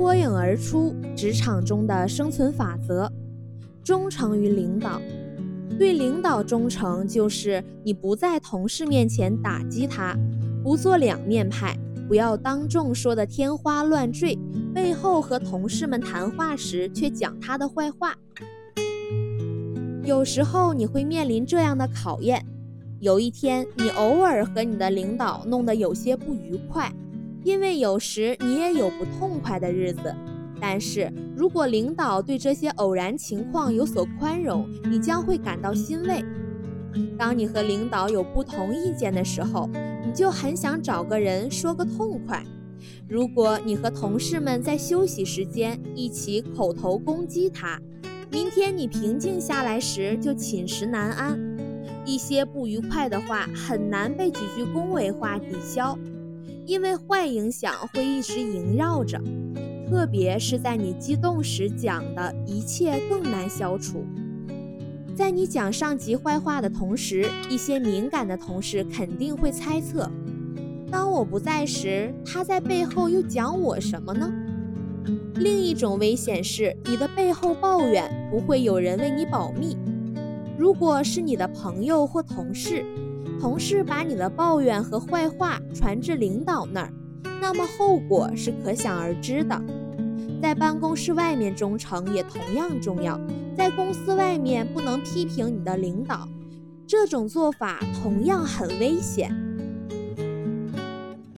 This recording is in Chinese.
脱颖而出职场中的生存法则：忠诚于领导。对领导忠诚，就是你不在同事面前打击他，不做两面派，不要当众说的天花乱坠，背后和同事们谈话时却讲他的坏话。有时候你会面临这样的考验：有一天，你偶尔和你的领导弄得有些不愉快，因为有时你也有不痛快的日子。但是如果领导对这些偶然情况有所宽容，你将会感到欣慰。当你和领导有不同意见的时候，你就很想找个人说个痛快。如果你和同事们在休息时间一起口头攻击他，明天你平静下来时就寝食难安。一些不愉快的话很难被几句恭维话抵消，因为坏影响会一直萦绕着。特别是在你激动时讲的一切更难消除。在你讲上级坏话的同时，一些敏感的同事肯定会猜测：当我不在时，他在背后又讲我什么呢？另一种危险是，你的背后抱怨不会有人为你保密。如果是你的朋友或同事，同事把你的抱怨和坏话传至领导那儿，那么后果是可想而知的。在办公室外面忠诚也同样重要，在公司外面不能批评你的领导，这种做法同样很危险。